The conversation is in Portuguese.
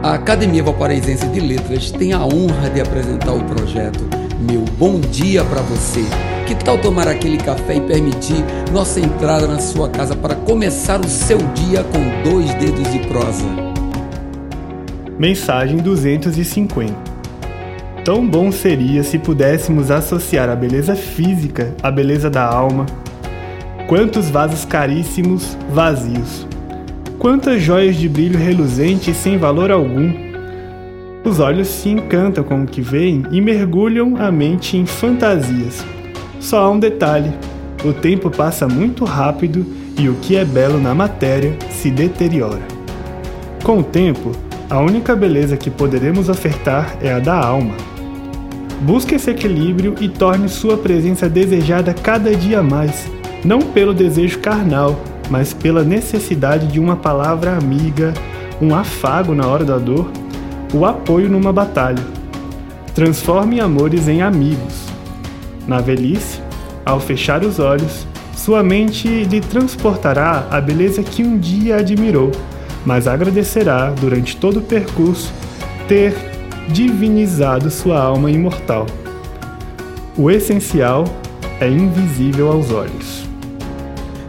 A Academia Valparaísense de Letras tem a honra de apresentar o projeto Meu Bom Dia para Você. Que tal tomar aquele café e permitir nossa entrada na sua casa para começar o seu dia com dois dedos de prosa? Mensagem 250 Tão bom seria se pudéssemos associar a beleza física à beleza da alma. Quantos vasos caríssimos vazios Quantas joias de brilho reluzente sem valor algum! Os olhos se encantam com o que veem e mergulham a mente em fantasias. Só há um detalhe: o tempo passa muito rápido e o que é belo na matéria se deteriora. Com o tempo, a única beleza que poderemos ofertar é a da alma. Busque esse equilíbrio e torne sua presença desejada cada dia mais, não pelo desejo carnal, mas pela necessidade de uma palavra amiga, um afago na hora da dor, o apoio numa batalha. Transforme amores em amigos. Na velhice, ao fechar os olhos, sua mente lhe transportará a beleza que um dia admirou, mas agradecerá durante todo o percurso ter divinizado sua alma imortal. O essencial é invisível aos olhos